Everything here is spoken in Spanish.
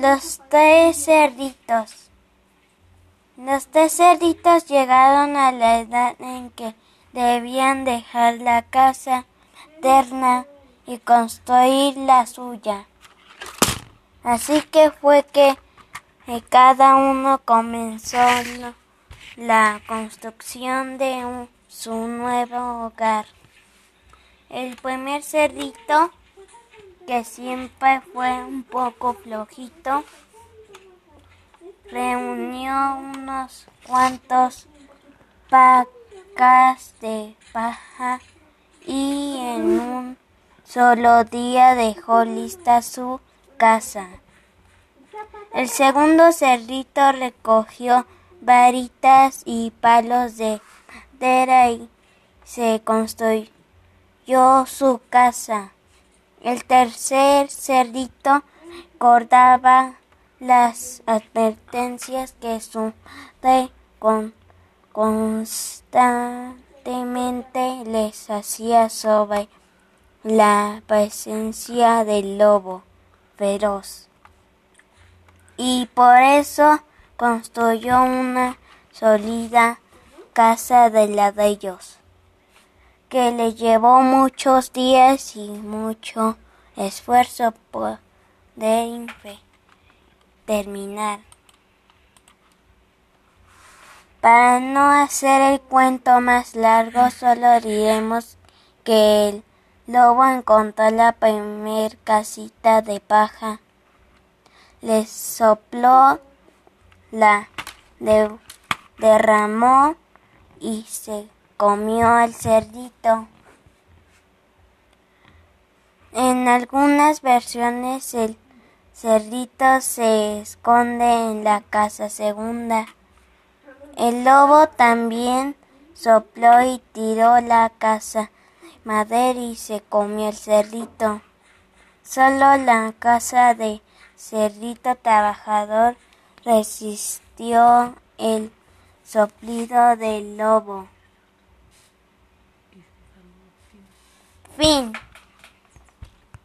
Los tres cerditos. Los tres cerditos llegaron a la edad en que debían dejar la casa eterna y construir la suya. Así que fue que cada uno comenzó la construcción de su nuevo hogar. El primer cerdito, que siempre fue un poco flojito, reunió unos cuantos pacas de paja y en un solo día dejó lista su casa. El segundo cerdito recogió varitas y palos de madera y se construyó su casa. El tercer cerdito recordaba las advertencias que su padre constantemente les hacía sobre la presencia del lobo feroz. Y por eso construyó una sólida casa de ladrillos que le llevó muchos días y mucho esfuerzo poder terminar. Para no hacer el cuento más largo, solo diremos que el lobo encontró la primer casita de paja, le sopló la derramó y se comió al cerdito. En algunas versiones el cerdito se esconde en la casa segunda. El lobo también sopló y tiró la casa de madera y se comió el cerdito. Solo la casa de cerdito trabajador resistió el soplido del lobo. Fin.